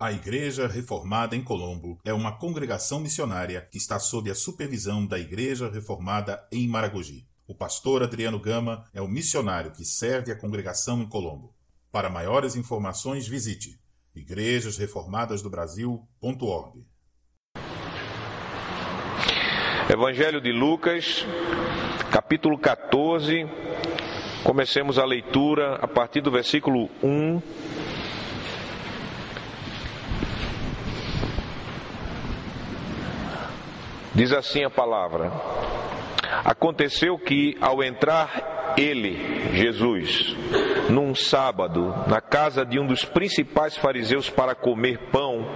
A Igreja Reformada em Colombo é uma congregação missionária que está sob a supervisão da Igreja Reformada em Maragogi. O pastor Adriano Gama é o missionário que serve a congregação em Colombo. Para maiores informações, visite igrejasreformadasdobrasil.org. Evangelho de Lucas, capítulo 14. Comecemos a leitura a partir do versículo 1 Diz assim a palavra: Aconteceu que, ao entrar ele, Jesus, num sábado, na casa de um dos principais fariseus para comer pão,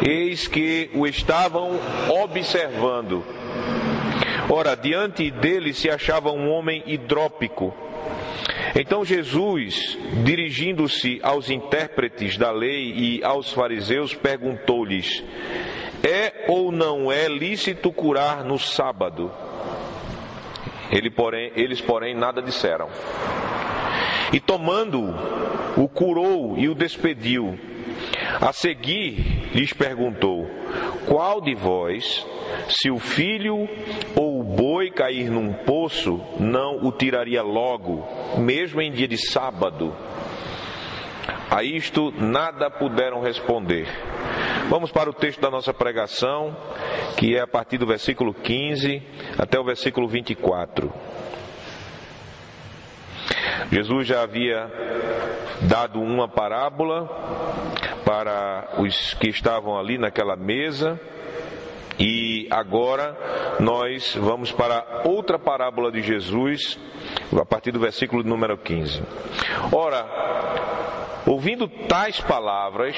eis que o estavam observando. Ora, diante dele se achava um homem hidrópico. Então Jesus, dirigindo-se aos intérpretes da lei e aos fariseus, perguntou-lhes: é ou não é lícito curar no sábado? Ele, porém, eles, porém, nada disseram. E tomando-o, o curou e o despediu. A seguir, lhes perguntou: Qual de vós, se o filho ou o boi cair num poço, não o tiraria logo, mesmo em dia de sábado? A isto nada puderam responder. Vamos para o texto da nossa pregação, que é a partir do versículo 15 até o versículo 24. Jesus já havia dado uma parábola para os que estavam ali naquela mesa. E agora nós vamos para outra parábola de Jesus, a partir do versículo número 15. Ora, ouvindo tais palavras,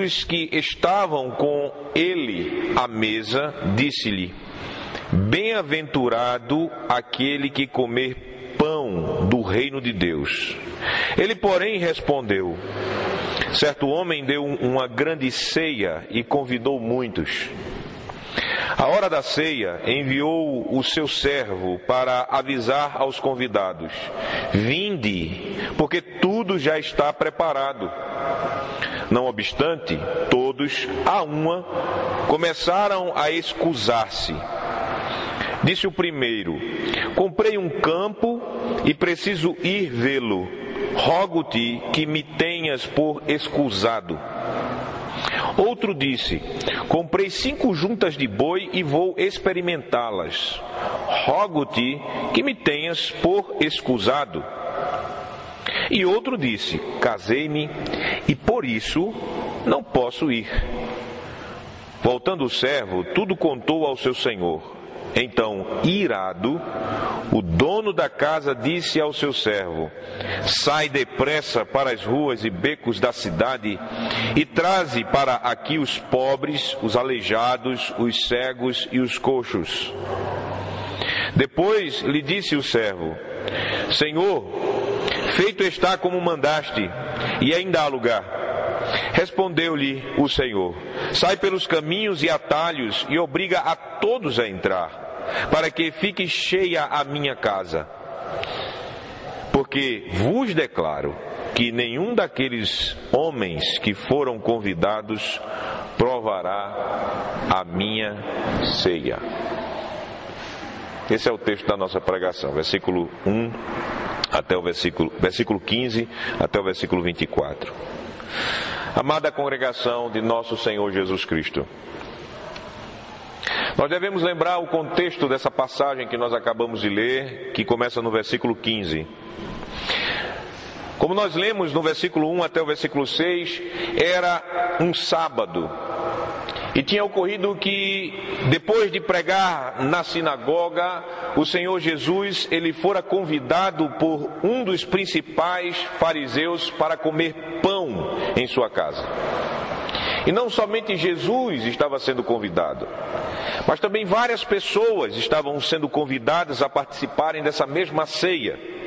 dos que estavam com ele à mesa disse-lhe: Bem-aventurado aquele que comer pão do reino de Deus. Ele, porém, respondeu: Certo homem deu uma grande ceia e convidou muitos. A hora da ceia enviou o seu servo para avisar aos convidados: Vinde, porque tudo já está preparado. Não obstante, todos, a uma, começaram a excusar-se. Disse o primeiro: Comprei um campo e preciso ir vê-lo. Rogo-te que me tenhas por excusado. Outro disse: Comprei cinco juntas de boi e vou experimentá-las. Rogo-te que me tenhas por excusado. E outro disse: Casei-me e por isso não posso ir. Voltando o servo, tudo contou ao seu senhor. Então, irado, o dono da casa disse ao seu servo: Sai depressa para as ruas e becos da cidade e traze para aqui os pobres, os aleijados, os cegos e os coxos. Depois lhe disse o servo: Senhor, Feito está como mandaste, e ainda há lugar. Respondeu-lhe o Senhor: Sai pelos caminhos e atalhos e obriga a todos a entrar, para que fique cheia a minha casa. Porque vos declaro que nenhum daqueles homens que foram convidados provará a minha ceia. Esse é o texto da nossa pregação, versículo 1 até o versículo, versículo 15 até o versículo 24. Amada congregação de nosso Senhor Jesus Cristo, nós devemos lembrar o contexto dessa passagem que nós acabamos de ler, que começa no versículo 15. Como nós lemos no versículo 1 até o versículo 6, era um sábado. E tinha ocorrido que depois de pregar na sinagoga, o Senhor Jesus, ele fora convidado por um dos principais fariseus para comer pão em sua casa. E não somente Jesus estava sendo convidado, mas também várias pessoas estavam sendo convidadas a participarem dessa mesma ceia.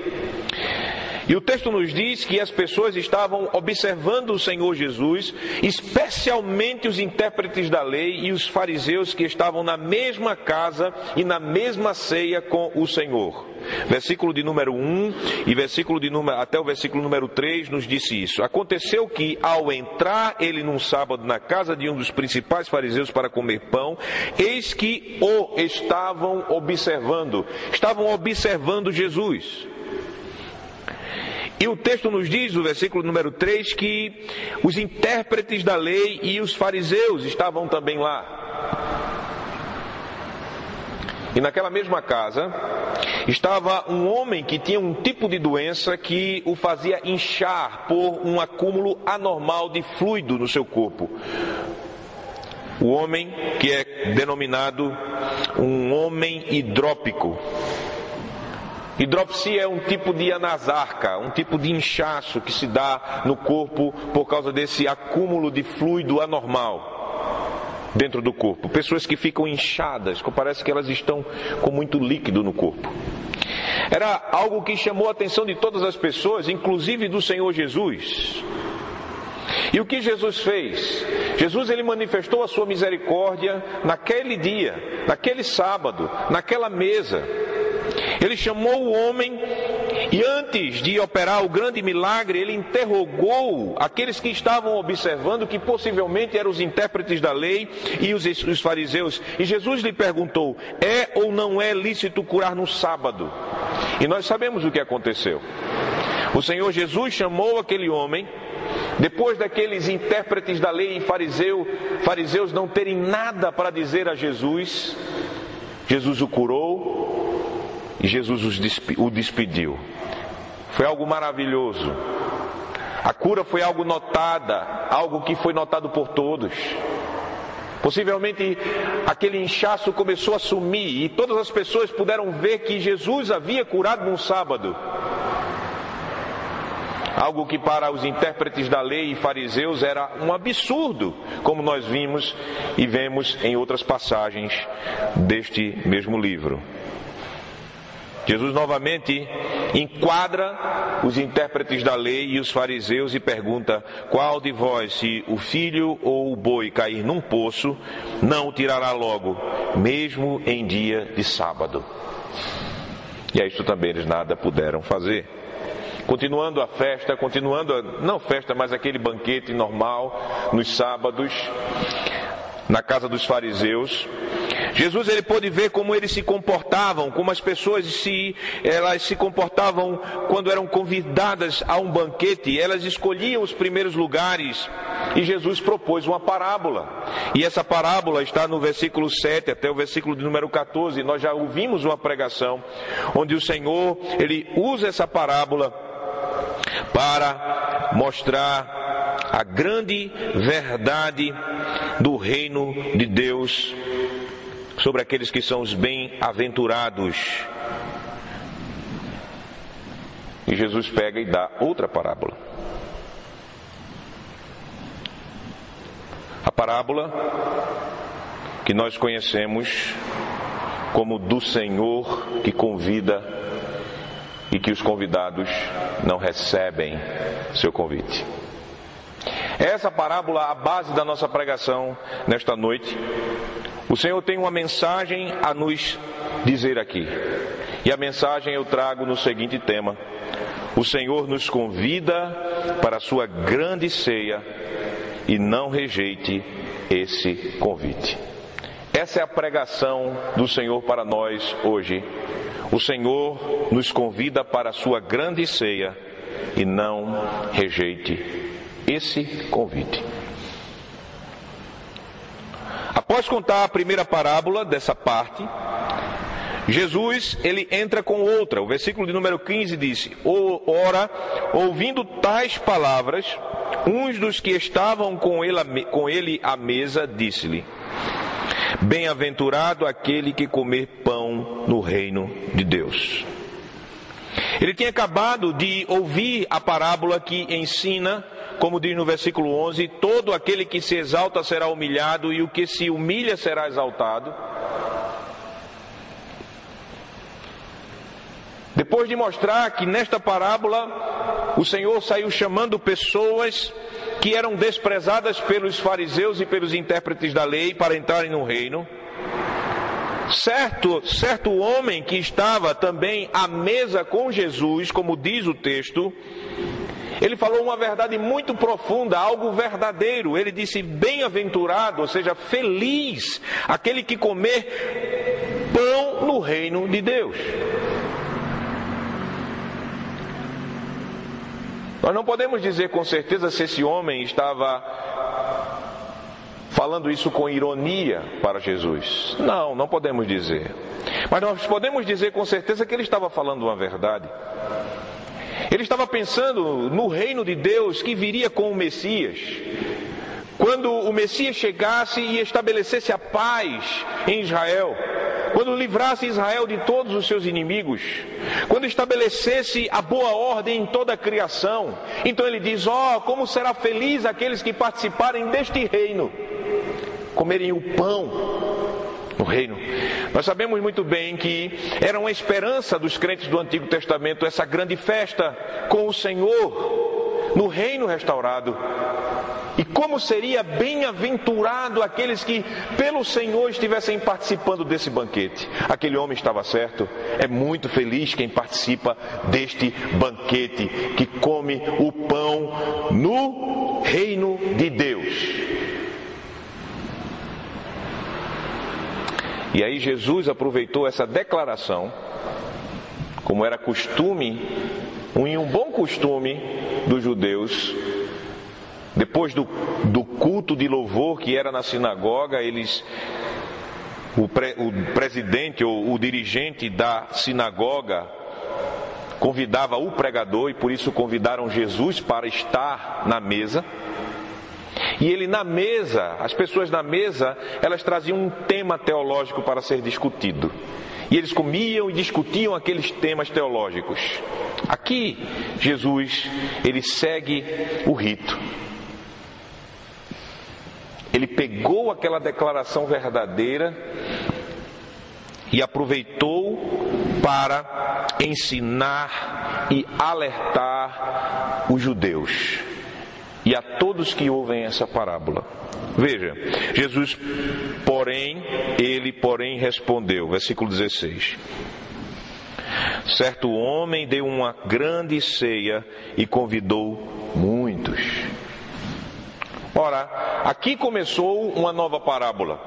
E o texto nos diz que as pessoas estavam observando o Senhor Jesus, especialmente os intérpretes da lei e os fariseus que estavam na mesma casa e na mesma ceia com o Senhor. Versículo de número 1 e versículo de número, até o versículo número 3 nos disse isso. Aconteceu que, ao entrar ele num sábado na casa de um dos principais fariseus para comer pão, eis que o estavam observando. Estavam observando Jesus. E o texto nos diz, no versículo número 3, que os intérpretes da lei e os fariseus estavam também lá. E naquela mesma casa estava um homem que tinha um tipo de doença que o fazia inchar por um acúmulo anormal de fluido no seu corpo. O homem que é denominado um homem hidrópico. Hidropsia é um tipo de anasarca, um tipo de inchaço que se dá no corpo por causa desse acúmulo de fluido anormal dentro do corpo. Pessoas que ficam inchadas, que parece que elas estão com muito líquido no corpo. Era algo que chamou a atenção de todas as pessoas, inclusive do Senhor Jesus. E o que Jesus fez? Jesus ele manifestou a sua misericórdia naquele dia, naquele sábado, naquela mesa. Ele chamou o homem e antes de operar o grande milagre, ele interrogou aqueles que estavam observando, que possivelmente eram os intérpretes da lei e os, os fariseus. E Jesus lhe perguntou: é ou não é lícito curar no sábado? E nós sabemos o que aconteceu. O Senhor Jesus chamou aquele homem, depois daqueles intérpretes da lei e fariseu, fariseus não terem nada para dizer a Jesus, Jesus o curou, e Jesus o despediu. Foi algo maravilhoso. A cura foi algo notada, algo que foi notado por todos. Possivelmente aquele inchaço começou a sumir e todas as pessoas puderam ver que Jesus havia curado num sábado. Algo que para os intérpretes da lei e fariseus era um absurdo, como nós vimos e vemos em outras passagens deste mesmo livro. Jesus novamente enquadra os intérpretes da lei e os fariseus e pergunta: Qual de vós, se o filho ou o boi cair num poço, não o tirará logo, mesmo em dia de sábado? E a isto também eles nada puderam fazer. Continuando a festa, continuando, a, não festa, mas aquele banquete normal nos sábados, na casa dos fariseus. Jesus ele pôde ver como eles se comportavam, como as pessoas se elas se comportavam quando eram convidadas a um banquete, elas escolhiam os primeiros lugares e Jesus propôs uma parábola. E essa parábola está no versículo 7 até o versículo de número 14. Nós já ouvimos uma pregação onde o Senhor ele usa essa parábola para mostrar a grande verdade do reino de Deus sobre aqueles que são os bem-aventurados. E Jesus pega e dá outra parábola. A parábola que nós conhecemos como do Senhor que convida e que os convidados não recebem seu convite. É essa parábola a base da nossa pregação nesta noite. O Senhor tem uma mensagem a nos dizer aqui. E a mensagem eu trago no seguinte tema: O Senhor nos convida para a sua grande ceia e não rejeite esse convite. Essa é a pregação do Senhor para nós hoje. O Senhor nos convida para a sua grande ceia e não rejeite esse convite. Após contar a primeira parábola dessa parte, Jesus ele entra com outra. O versículo de número 15 disse: Ora, ouvindo tais palavras, uns dos que estavam com ele, com ele à mesa disse-lhe: Bem-aventurado aquele que comer pão no reino de Deus. Ele tinha acabado de ouvir a parábola que ensina como diz no versículo 11: todo aquele que se exalta será humilhado, e o que se humilha será exaltado. Depois de mostrar que nesta parábola o Senhor saiu chamando pessoas que eram desprezadas pelos fariseus e pelos intérpretes da lei para entrarem no reino. Certo, certo homem que estava também à mesa com Jesus, como diz o texto, ele falou uma verdade muito profunda, algo verdadeiro. Ele disse: Bem-aventurado, ou seja, feliz, aquele que comer pão no reino de Deus. Nós não podemos dizer com certeza se esse homem estava falando isso com ironia para Jesus. Não, não podemos dizer. Mas nós podemos dizer com certeza que ele estava falando uma verdade. Ele estava pensando no reino de Deus que viria com o Messias. Quando o Messias chegasse e estabelecesse a paz em Israel, quando livrasse Israel de todos os seus inimigos, quando estabelecesse a boa ordem em toda a criação. Então ele diz: Ó, oh, como será feliz aqueles que participarem deste reino, comerem o pão no reino. Nós sabemos muito bem que era uma esperança dos crentes do Antigo Testamento essa grande festa com o Senhor no reino restaurado. E como seria bem-aventurado aqueles que, pelo Senhor, estivessem participando desse banquete. Aquele homem estava certo. É muito feliz quem participa deste banquete, que come o pão no reino de Deus. E aí Jesus aproveitou essa declaração, como era costume, um, bom costume dos judeus, depois do, do culto de louvor que era na sinagoga, eles o, pre, o, presidente ou o dirigente da sinagoga convidava o pregador e por isso convidaram Jesus para estar na mesa. E ele na mesa, as pessoas na mesa, elas traziam um tema teológico para ser discutido. E eles comiam e discutiam aqueles temas teológicos. Aqui, Jesus, ele segue o rito. Ele pegou aquela declaração verdadeira e aproveitou para ensinar e alertar os judeus e a todos que ouvem essa parábola. Veja, Jesus, porém, ele, porém, respondeu, versículo 16. Certo homem deu uma grande ceia e convidou muitos. Ora, aqui começou uma nova parábola.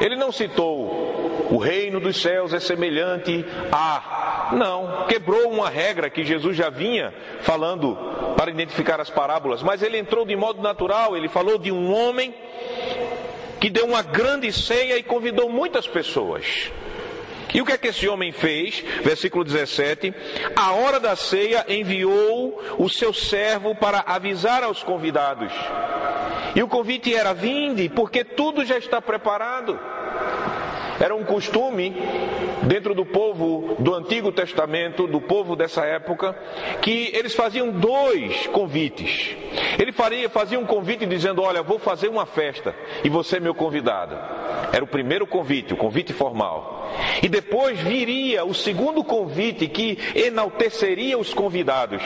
Ele não citou o reino dos céus é semelhante a. Não, quebrou uma regra que Jesus já vinha falando para identificar as parábolas, mas ele entrou de modo natural. Ele falou de um homem que deu uma grande ceia e convidou muitas pessoas. E o que é que esse homem fez? Versículo 17: A hora da ceia enviou o seu servo para avisar aos convidados. E o convite era: vinde, porque tudo já está preparado. Era um costume dentro do povo do Antigo Testamento, do povo dessa época, que eles faziam dois convites. Ele faria, fazia um convite dizendo: Olha, vou fazer uma festa e você é meu convidado. Era o primeiro convite, o convite formal. E depois viria o segundo convite que enalteceria os convidados.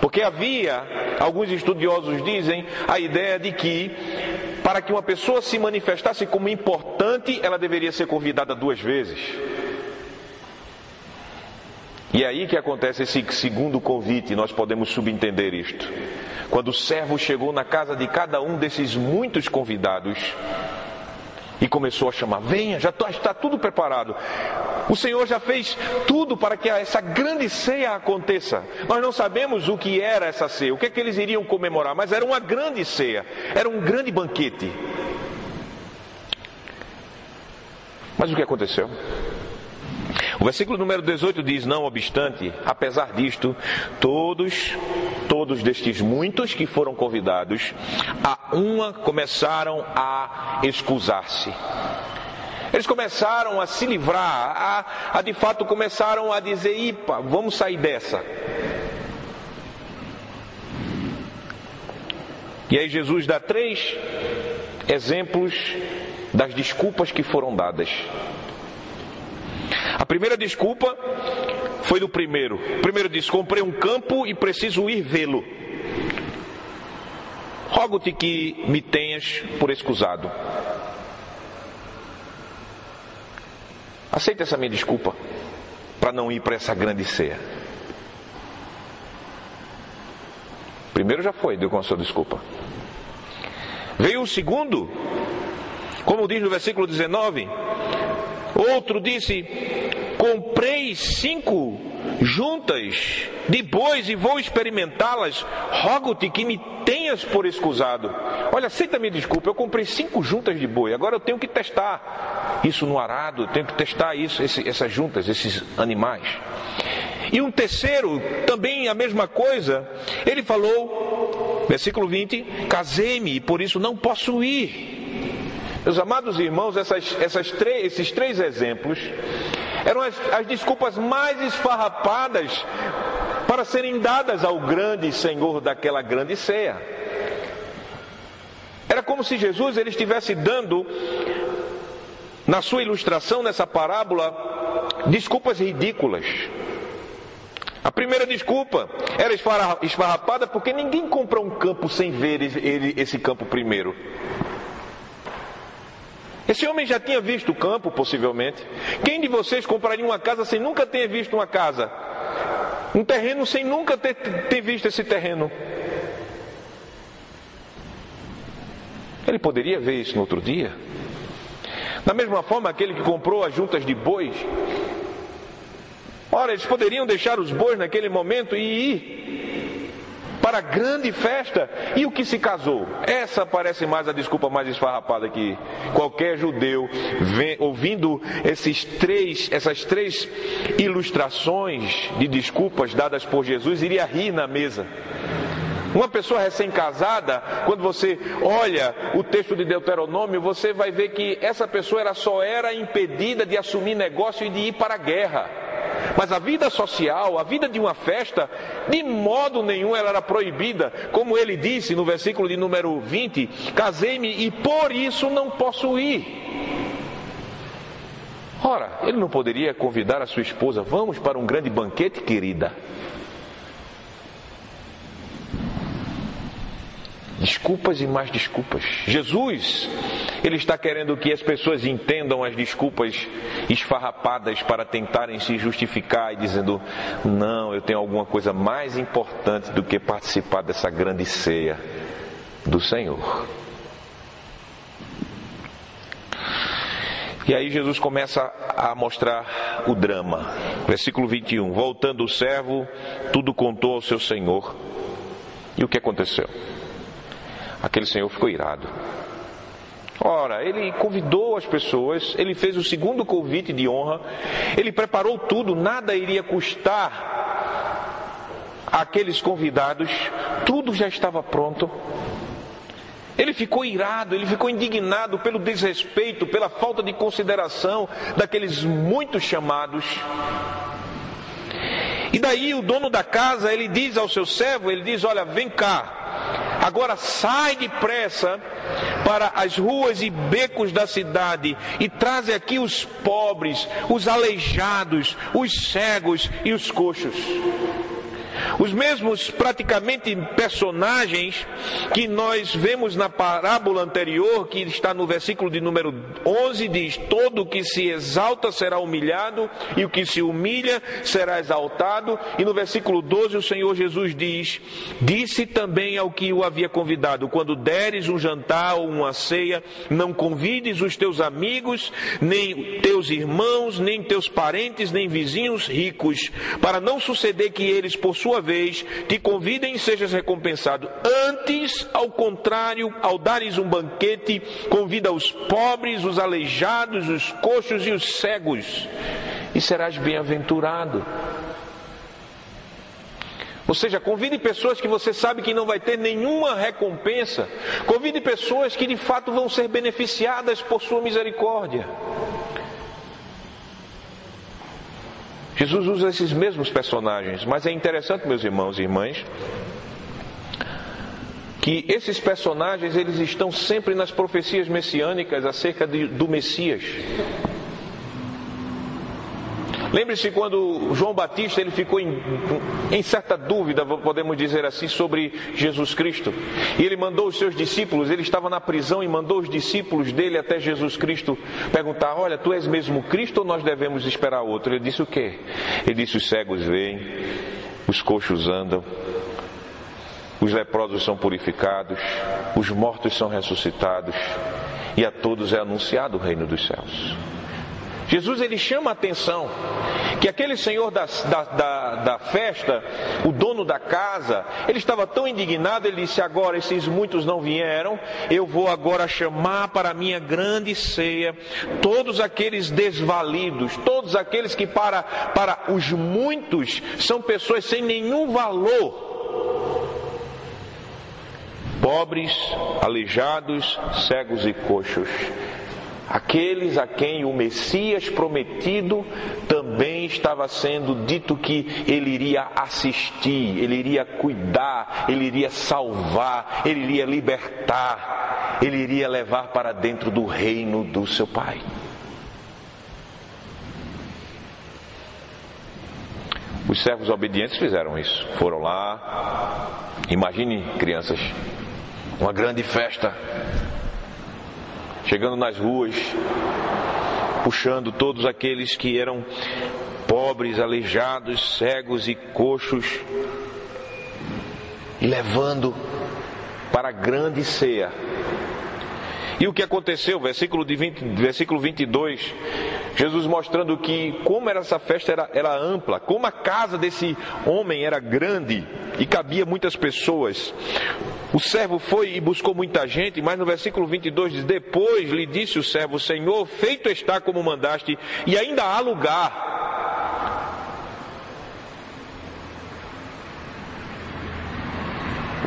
Porque havia, alguns estudiosos dizem, a ideia de que para que uma pessoa se manifestasse como importante, ela deveria ser convidada duas vezes. E é aí que acontece esse segundo convite, nós podemos subentender isto. Quando o servo chegou na casa de cada um desses muitos convidados, e começou a chamar: venha, já tá, está tudo preparado. O Senhor já fez tudo para que essa grande ceia aconteça. Nós não sabemos o que era essa ceia, o que é que eles iriam comemorar, mas era uma grande ceia, era um grande banquete. Mas o que aconteceu? O versículo número 18 diz: Não obstante, apesar disto, todos, todos destes muitos que foram convidados, a uma começaram a excusar-se. Eles começaram a se livrar, a, a de fato começaram a dizer: Ipa, vamos sair dessa. E aí Jesus dá três exemplos das desculpas que foram dadas. A primeira desculpa foi do primeiro. O primeiro disse: Comprei um campo e preciso ir vê-lo. Rogo-te que me tenhas por excusado. Aceita essa minha desculpa para não ir para essa grande ceia. Primeiro já foi, deu com a sua desculpa. Veio o segundo, como diz no versículo 19: Outro disse: Comprei cinco juntas de bois e vou experimentá-las. Rogo-te que me tenhas por escusado. Olha, aceita minha desculpa, eu comprei cinco juntas de boi, agora eu tenho que testar isso no arado, tenho que testar isso, esse, essas juntas, esses animais. E um terceiro, também a mesma coisa, ele falou, versículo 20: Casei-me e por isso não posso ir. Meus amados irmãos, essas, essas três, esses três exemplos eram as, as desculpas mais esfarrapadas para serem dadas ao grande Senhor daquela grande ceia. Era como se Jesus ele estivesse dando, na sua ilustração, nessa parábola, desculpas ridículas. A primeira desculpa era esfarrapada porque ninguém compra um campo sem ver esse campo primeiro. Esse homem já tinha visto o campo, possivelmente. Quem de vocês compraria uma casa sem nunca ter visto uma casa? Um terreno sem nunca ter, ter visto esse terreno? Ele poderia ver isso no outro dia. Da mesma forma, aquele que comprou as juntas de bois. Ora, eles poderiam deixar os bois naquele momento e ir para a grande festa e o que se casou. Essa parece mais a desculpa mais esfarrapada que qualquer judeu vem, ouvindo esses três, essas três ilustrações de desculpas dadas por Jesus iria rir na mesa. Uma pessoa recém-casada, quando você olha o texto de Deuteronômio, você vai ver que essa pessoa era, só era impedida de assumir negócio e de ir para a guerra. Mas a vida social, a vida de uma festa, de modo nenhum ela era proibida. Como ele disse no versículo de número 20: Casei-me e por isso não posso ir. Ora, ele não poderia convidar a sua esposa, vamos para um grande banquete, querida. Desculpas e mais desculpas. Jesus, ele está querendo que as pessoas entendam as desculpas esfarrapadas para tentarem se justificar e dizendo: "Não, eu tenho alguma coisa mais importante do que participar dessa grande ceia do Senhor". E aí Jesus começa a mostrar o drama. Versículo 21. Voltando o servo, tudo contou ao seu senhor. E o que aconteceu? Aquele senhor ficou irado. Ora, ele convidou as pessoas, ele fez o segundo convite de honra, ele preparou tudo, nada iria custar àqueles convidados, tudo já estava pronto. Ele ficou irado, ele ficou indignado pelo desrespeito, pela falta de consideração daqueles muitos chamados. E daí o dono da casa, ele diz ao seu servo, ele diz: "Olha, vem cá, Agora sai depressa para as ruas e becos da cidade e traze aqui os pobres, os aleijados, os cegos e os coxos. Os mesmos praticamente personagens que nós vemos na parábola anterior, que está no versículo de número 11, diz: Todo o que se exalta será humilhado, e o que se humilha será exaltado. E no versículo 12, o Senhor Jesus diz: Disse também ao que o havia convidado: Quando deres um jantar ou uma ceia, não convides os teus amigos, nem teus irmãos, nem teus parentes, nem vizinhos ricos, para não suceder que eles, por sua sua vez, te convidem e sejas recompensado. Antes, ao contrário, ao dares um banquete, convida os pobres, os aleijados, os coxos e os cegos, e serás bem-aventurado. Ou seja, convide pessoas que você sabe que não vai ter nenhuma recompensa. Convide pessoas que de fato vão ser beneficiadas por sua misericórdia. Jesus usa esses mesmos personagens, mas é interessante, meus irmãos e irmãs, que esses personagens eles estão sempre nas profecias messiânicas acerca de, do Messias. Lembre-se quando João Batista ele ficou em, em, certa dúvida, podemos dizer assim, sobre Jesus Cristo. E ele mandou os seus discípulos, ele estava na prisão e mandou os discípulos dele até Jesus Cristo perguntar: Olha, tu és mesmo Cristo ou nós devemos esperar outro? Ele disse o quê? Ele disse: Os cegos veem, os coxos andam, os leprosos são purificados, os mortos são ressuscitados, e a todos é anunciado o reino dos céus. Jesus ele chama a atenção que aquele senhor da, da, da, da, festa, o dono da casa, ele estava tão indignado, ele disse: Agora esses muitos não vieram, eu vou agora chamar para a minha grande ceia todos aqueles desvalidos, todos aqueles que para, para os muitos são pessoas sem nenhum valor. Pobres, aleijados, cegos e coxos aqueles a quem o Messias prometido também estava sendo dito que ele iria assistir, ele iria cuidar, ele iria salvar, ele iria libertar, ele iria levar para dentro do reino do seu Pai. Os servos obedientes fizeram isso. Foram lá. Imagine, crianças, uma grande festa chegando nas ruas, puxando todos aqueles que eram pobres, aleijados, cegos e coxos, e levando para a grande ceia. E o que aconteceu? Versículo, de 20, versículo 22, Jesus mostrando que como era essa festa era, era ampla, como a casa desse homem era grande e cabia muitas pessoas. O servo foi e buscou muita gente, mas no versículo 22 diz: Depois lhe disse o servo: Senhor, feito está como mandaste, e ainda há lugar.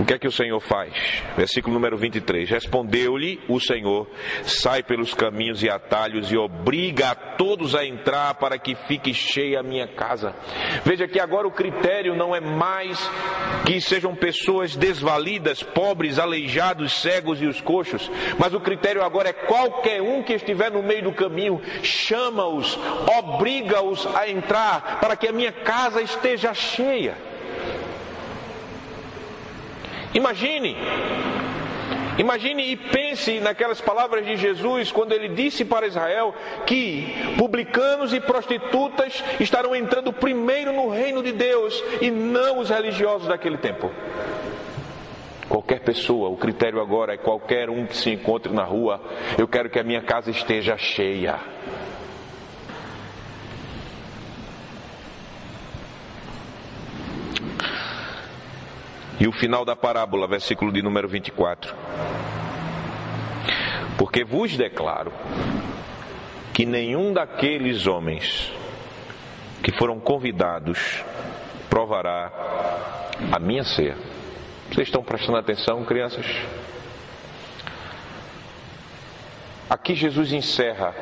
O que é que o Senhor faz? Versículo número 23. Respondeu-lhe o Senhor: Sai pelos caminhos e atalhos e obriga a todos a entrar para que fique cheia a minha casa. Veja que agora o critério não é mais que sejam pessoas desvalidas, pobres, aleijados, cegos e os coxos, mas o critério agora é qualquer um que estiver no meio do caminho, chama-os, obriga-os a entrar para que a minha casa esteja cheia. Imagine, imagine e pense naquelas palavras de Jesus quando ele disse para Israel que publicanos e prostitutas estarão entrando primeiro no reino de Deus e não os religiosos daquele tempo. Qualquer pessoa, o critério agora é qualquer um que se encontre na rua, eu quero que a minha casa esteja cheia. E o final da parábola, versículo de número 24. Porque vos declaro que nenhum daqueles homens que foram convidados provará a minha ceia. Vocês estão prestando atenção, crianças? Aqui Jesus encerra.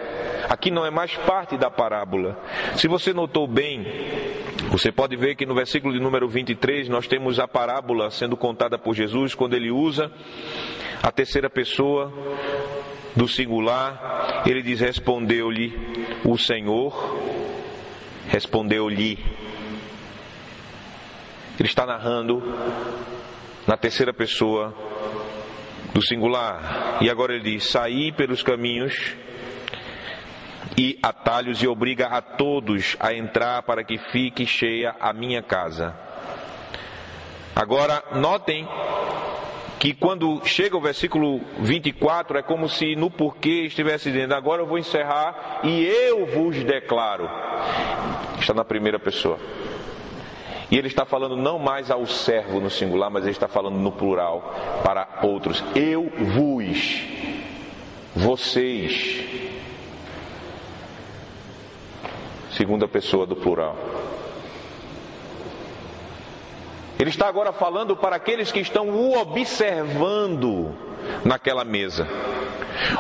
Aqui não é mais parte da parábola. Se você notou bem, você pode ver que no versículo de número 23 nós temos a parábola sendo contada por Jesus quando ele usa a terceira pessoa do singular. Ele diz: Respondeu-lhe o Senhor, respondeu-lhe. Ele está narrando na terceira pessoa do singular. E agora ele diz: Saí pelos caminhos e atalhos e obriga a todos a entrar para que fique cheia a minha casa. Agora, notem que quando chega o versículo 24, é como se no porquê estivesse dizendo: Agora eu vou encerrar e eu vos declaro. Está na primeira pessoa. E ele está falando não mais ao servo no singular, mas ele está falando no plural para outros. Eu vos, vocês, segunda pessoa do plural. Ele está agora falando para aqueles que estão o observando naquela mesa,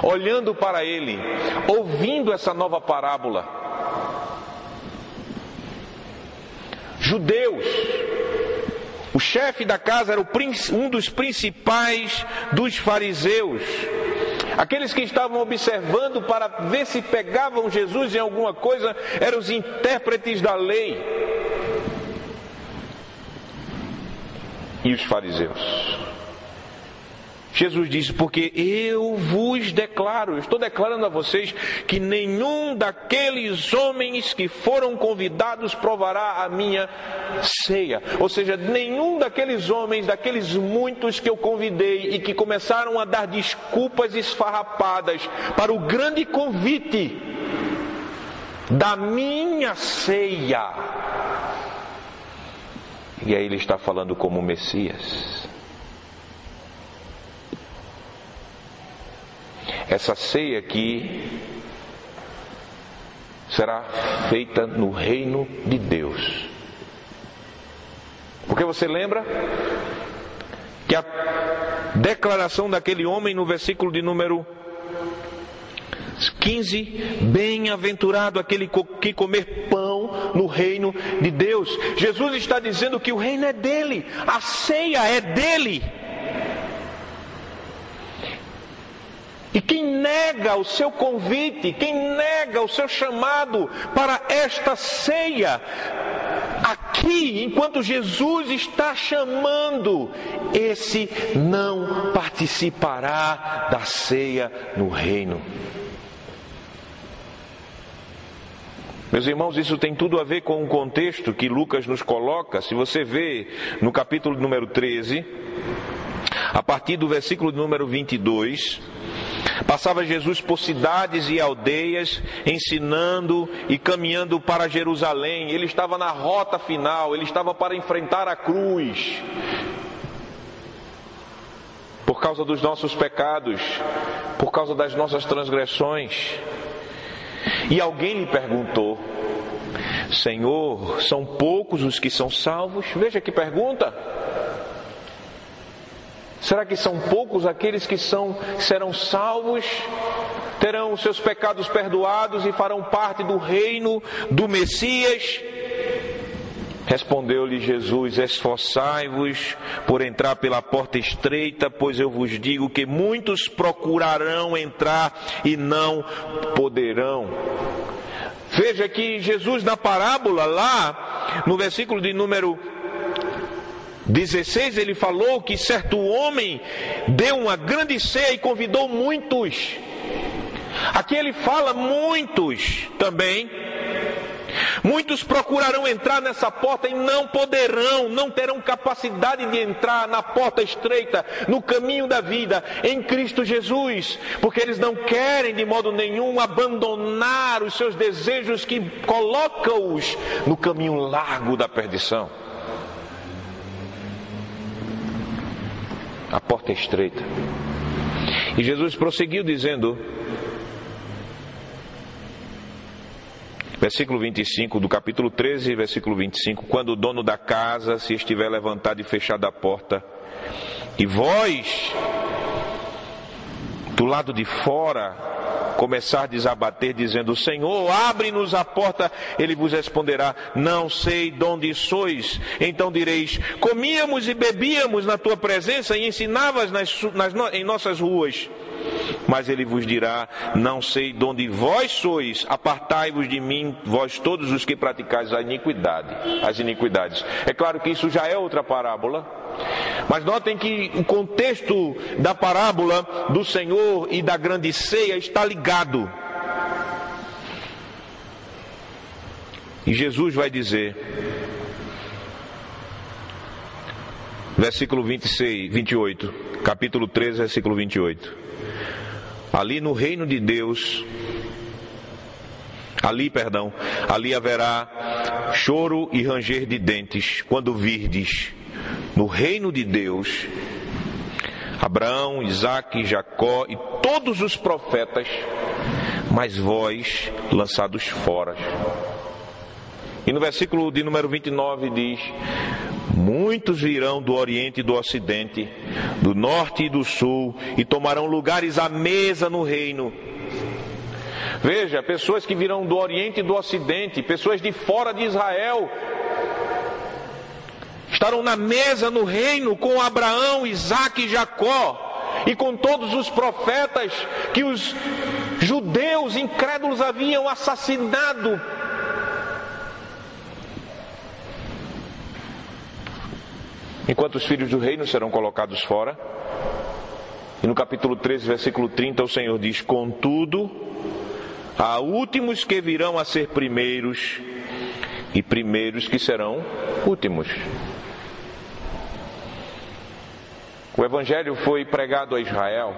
olhando para ele, ouvindo essa nova parábola. Judeus, o chefe da casa era um dos principais dos fariseus Aqueles que estavam observando para ver se pegavam Jesus em alguma coisa eram os intérpretes da lei e os fariseus. Jesus disse: Porque eu vos declaro, estou declarando a vocês que nenhum daqueles homens que foram convidados provará a minha ceia. Ou seja, nenhum daqueles homens, daqueles muitos que eu convidei e que começaram a dar desculpas esfarrapadas para o grande convite da minha ceia. E aí ele está falando como Messias. Essa ceia aqui será feita no reino de Deus. Porque você lembra que a declaração daquele homem no versículo de número 15: Bem-aventurado aquele que comer pão no reino de Deus. Jesus está dizendo que o reino é dele, a ceia é dele. E quem nega o seu convite, quem nega o seu chamado para esta ceia, aqui, enquanto Jesus está chamando, esse não participará da ceia no reino. Meus irmãos, isso tem tudo a ver com o contexto que Lucas nos coloca. Se você vê no capítulo número 13, a partir do versículo número 22, Passava Jesus por cidades e aldeias, ensinando e caminhando para Jerusalém. Ele estava na rota final, ele estava para enfrentar a cruz. Por causa dos nossos pecados, por causa das nossas transgressões. E alguém lhe perguntou: Senhor, são poucos os que são salvos? Veja que pergunta. Será que são poucos aqueles que são, serão salvos, terão seus pecados perdoados e farão parte do reino do Messias? Respondeu-lhe Jesus: Esforçai-vos por entrar pela porta estreita, pois eu vos digo que muitos procurarão entrar e não poderão. Veja que Jesus, na parábola, lá no versículo de número 16 ele falou que certo homem deu uma grande ceia e convidou muitos. Aqui ele fala muitos também. Muitos procurarão entrar nessa porta e não poderão, não terão capacidade de entrar na porta estreita, no caminho da vida, em Cristo Jesus, porque eles não querem de modo nenhum abandonar os seus desejos que colocam-os no caminho largo da perdição. A porta é estreita. E Jesus prosseguiu dizendo, versículo 25 do capítulo 13, versículo 25: Quando o dono da casa se estiver levantado e fechado a porta, e vós, do lado de fora, começar a desabater, dizendo: Senhor, abre-nos a porta, ele vos responderá: Não sei de onde sois. Então direis: Comíamos e bebíamos na tua presença e ensinavas nas, nas, em nossas ruas. Mas ele vos dirá: Não sei de onde vós sois, apartai-vos de mim, vós todos os que praticais a iniquidade, as iniquidades. É claro que isso já é outra parábola. Mas notem que o contexto da parábola do Senhor e da grande ceia está ligado. E Jesus vai dizer, versículo 26, 28, capítulo 13, versículo 28. Ali no reino de Deus, ali, perdão, ali haverá choro e ranger de dentes quando virdes no reino de Deus, Abraão, Isaac, Jacó e todos os profetas, mas vós lançados fora. E no versículo de número 29 diz: Muitos virão do Oriente e do Ocidente, do Norte e do Sul, e tomarão lugares à mesa no reino. Veja, pessoas que virão do Oriente e do Ocidente, pessoas de fora de Israel, estarão na mesa no reino com Abraão, Isaac e Jacó. e com todos os profetas que os judeus incrédulos haviam assassinado. Enquanto os filhos do reino serão colocados fora. E no capítulo 13, versículo 30, o Senhor diz: Contudo, há últimos que virão a ser primeiros, e primeiros que serão últimos. O Evangelho foi pregado a Israel.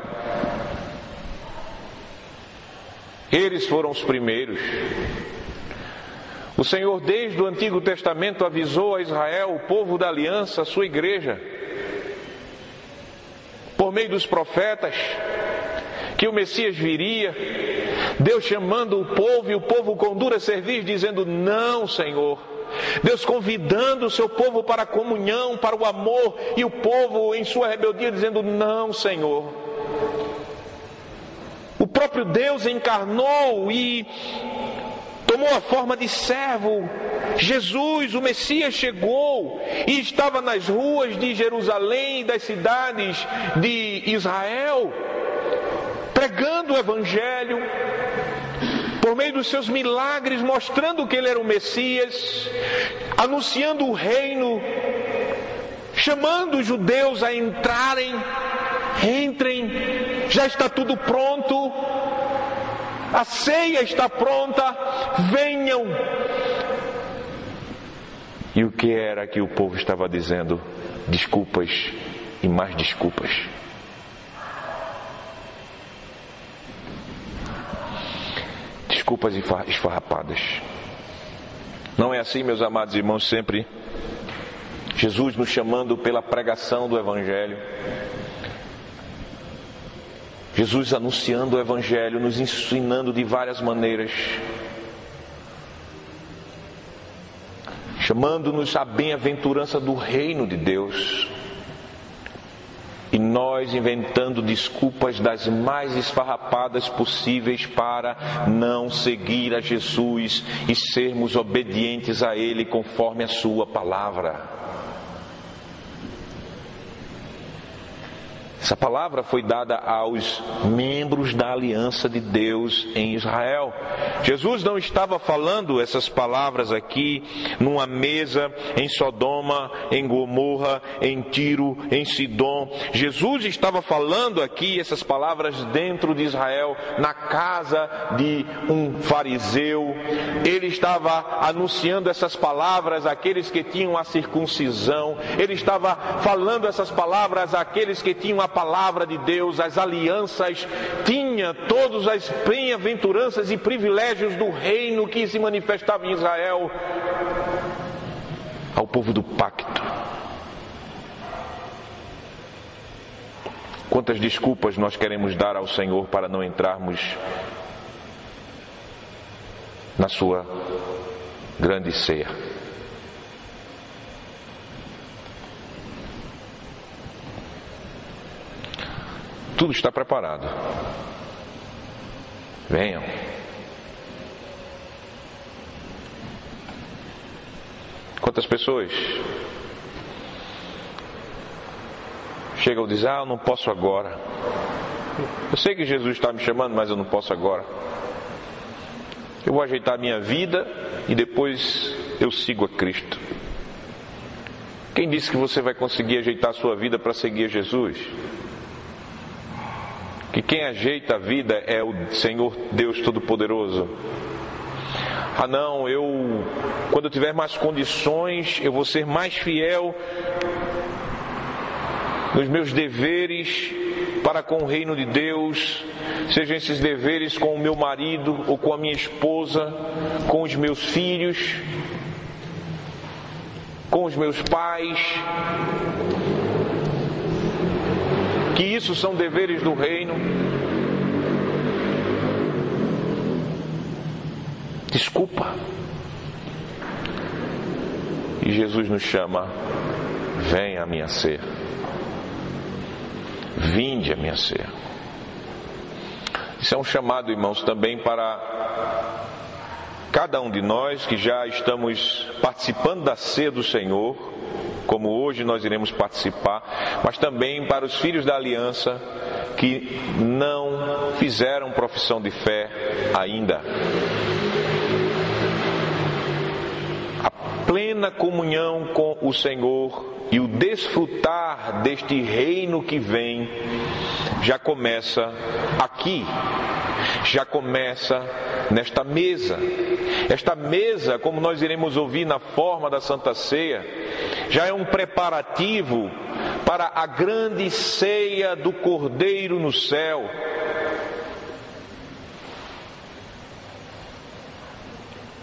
Eles foram os primeiros. O Senhor, desde o Antigo Testamento, avisou a Israel, o povo da aliança, a sua igreja, por meio dos profetas, que o Messias viria, Deus chamando o povo e o povo com dura serviço, dizendo: Não, Senhor. Deus convidando o seu povo para a comunhão, para o amor, e o povo em sua rebeldia dizendo: Não, Senhor. O próprio Deus encarnou e tomou a forma de servo. Jesus, o Messias, chegou e estava nas ruas de Jerusalém e das cidades de Israel, pregando o Evangelho, por meio dos seus milagres, mostrando que ele era o Messias, anunciando o reino, chamando os judeus a entrarem, entrem, já está tudo pronto a ceia está pronta, venham. E o que era que o povo estava dizendo? Desculpas e mais desculpas. Desculpas esfarrapadas. Não é assim, meus amados irmãos, sempre Jesus nos chamando pela pregação do Evangelho Jesus anunciando o Evangelho, nos ensinando de várias maneiras, chamando-nos à bem-aventurança do reino de Deus, e nós inventando desculpas das mais esfarrapadas possíveis para não seguir a Jesus e sermos obedientes a Ele conforme a Sua palavra. Essa palavra foi dada aos membros da aliança de Deus em Israel. Jesus não estava falando essas palavras aqui numa mesa em Sodoma, em Gomorra, em Tiro, em Sidom. Jesus estava falando aqui essas palavras dentro de Israel, na casa de um fariseu. Ele estava anunciando essas palavras àqueles que tinham a circuncisão. Ele estava falando essas palavras àqueles que tinham a palavra de Deus, as alianças, tinha todas as bem-aventuranças e privilégios do reino que se manifestava em Israel ao povo do pacto. Quantas desculpas nós queremos dar ao Senhor para não entrarmos na sua grande ceia? Tudo está preparado. Venham. Quantas pessoas chegam e dizem: Ah, eu não posso agora. Eu sei que Jesus está me chamando, mas eu não posso agora. Eu vou ajeitar a minha vida e depois eu sigo a Cristo. Quem disse que você vai conseguir ajeitar a sua vida para seguir Jesus? Que quem ajeita a vida é o Senhor Deus Todo-Poderoso. Ah, não, eu, quando eu tiver mais condições, eu vou ser mais fiel nos meus deveres para com o reino de Deus, sejam esses deveres com o meu marido ou com a minha esposa, com os meus filhos, com os meus pais, isso são deveres do reino. Desculpa. E Jesus nos chama: venha a minha ser. Vinde a minha ser. Isso é um chamado, irmãos, também para cada um de nós que já estamos participando da ceia do Senhor como hoje nós iremos participar, mas também para os filhos da aliança que não fizeram profissão de fé ainda. Plena comunhão com o Senhor e o desfrutar deste reino que vem já começa aqui, já começa nesta mesa. Esta mesa, como nós iremos ouvir na forma da Santa Ceia, já é um preparativo para a grande ceia do Cordeiro no céu.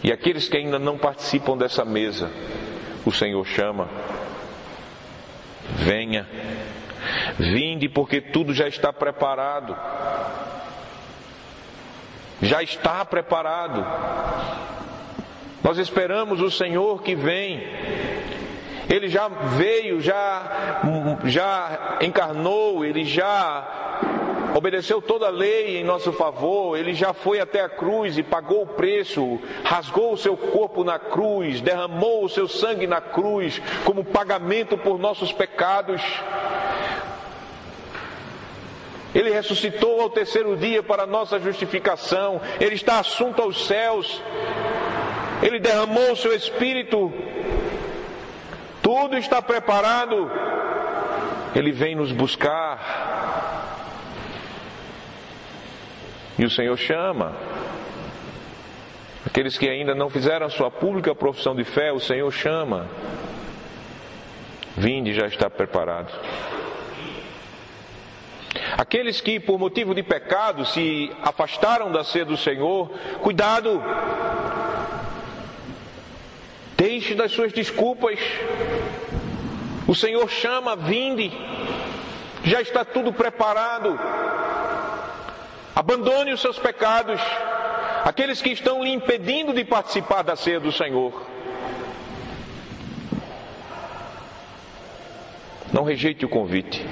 E aqueles que ainda não participam dessa mesa, o Senhor chama. Venha, vinde, porque tudo já está preparado. Já está preparado. Nós esperamos o Senhor que vem. Ele já veio, já, já encarnou, ele já obedeceu toda a lei em nosso favor, ele já foi até a cruz e pagou o preço, rasgou o seu corpo na cruz, derramou o seu sangue na cruz como pagamento por nossos pecados. Ele ressuscitou ao terceiro dia para nossa justificação, ele está assunto aos céus, ele derramou o seu espírito tudo está preparado. Ele vem nos buscar. E o Senhor chama. Aqueles que ainda não fizeram a sua pública profissão de fé, o Senhor chama. Vinde já está preparado. Aqueles que por motivo de pecado se afastaram da ceia do Senhor, cuidado, Deixe das suas desculpas. O Senhor chama, vinde. Já está tudo preparado. Abandone os seus pecados. Aqueles que estão lhe impedindo de participar da ceia do Senhor. Não rejeite o convite.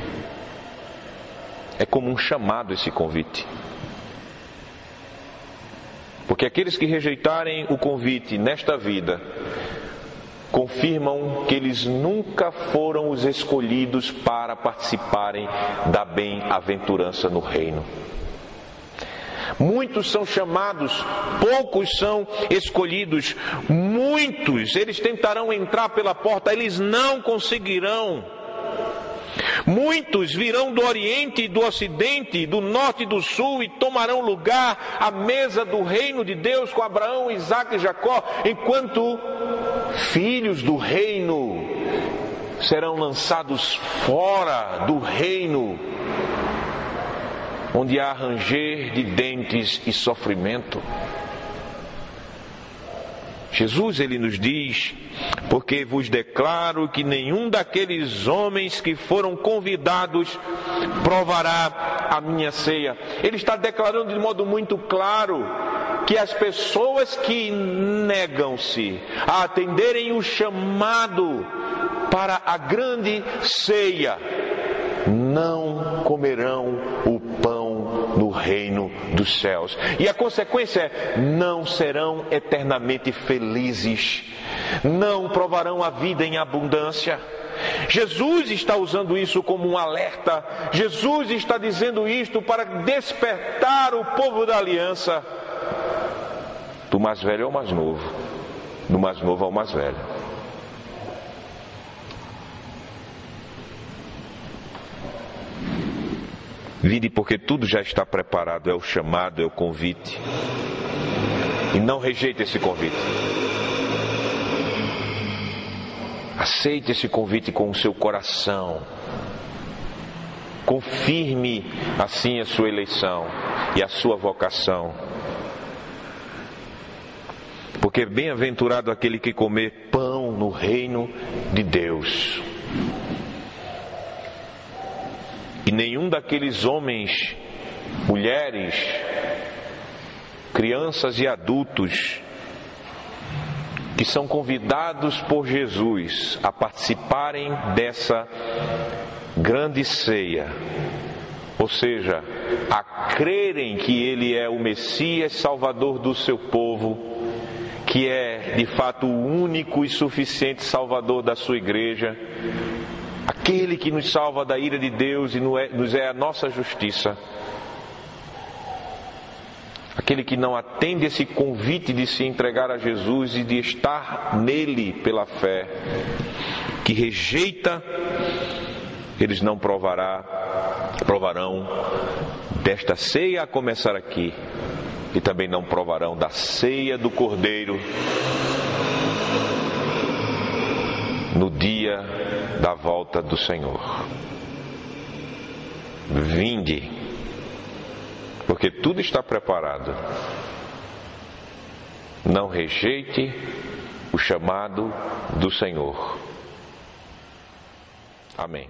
É como um chamado esse convite. Porque aqueles que rejeitarem o convite nesta vida confirmam que eles nunca foram os escolhidos para participarem da bem-aventurança no reino. Muitos são chamados, poucos são escolhidos, muitos eles tentarão entrar pela porta, eles não conseguirão. Muitos virão do Oriente e do Ocidente, do Norte e do Sul e tomarão lugar à mesa do reino de Deus com Abraão, Isaac e Jacó, enquanto filhos do reino serão lançados fora do reino, onde há ranger de dentes e sofrimento. Jesus ele nos diz: porque vos declaro que nenhum daqueles homens que foram convidados provará a minha ceia. Ele está declarando de modo muito claro que as pessoas que negam-se a atenderem o chamado para a grande ceia não comerão o pão no reino dos céus. E a consequência é: não serão eternamente felizes, não provarão a vida em abundância. Jesus está usando isso como um alerta, Jesus está dizendo isto para despertar o povo da aliança do mais velho ao mais novo, do mais novo ao mais velho. Vide porque tudo já está preparado, é o chamado, é o convite. E não rejeite esse convite. Aceite esse convite com o seu coração. Confirme assim a sua eleição e a sua vocação. Porque bem-aventurado aquele que comer pão no reino de Deus. E nenhum daqueles homens, mulheres, crianças e adultos que são convidados por Jesus a participarem dessa grande ceia, ou seja, a crerem que Ele é o Messias Salvador do seu povo, que é de fato o único e suficiente Salvador da sua igreja, aquele que nos salva da ira de Deus e nos é a nossa justiça, aquele que não atende esse convite de se entregar a Jesus e de estar nele pela fé, que rejeita, eles não provará, provarão. Desta ceia a começar aqui, e também não provarão da ceia do Cordeiro no dia da volta do Senhor. Vinde, porque tudo está preparado. Não rejeite o chamado do Senhor. Amém.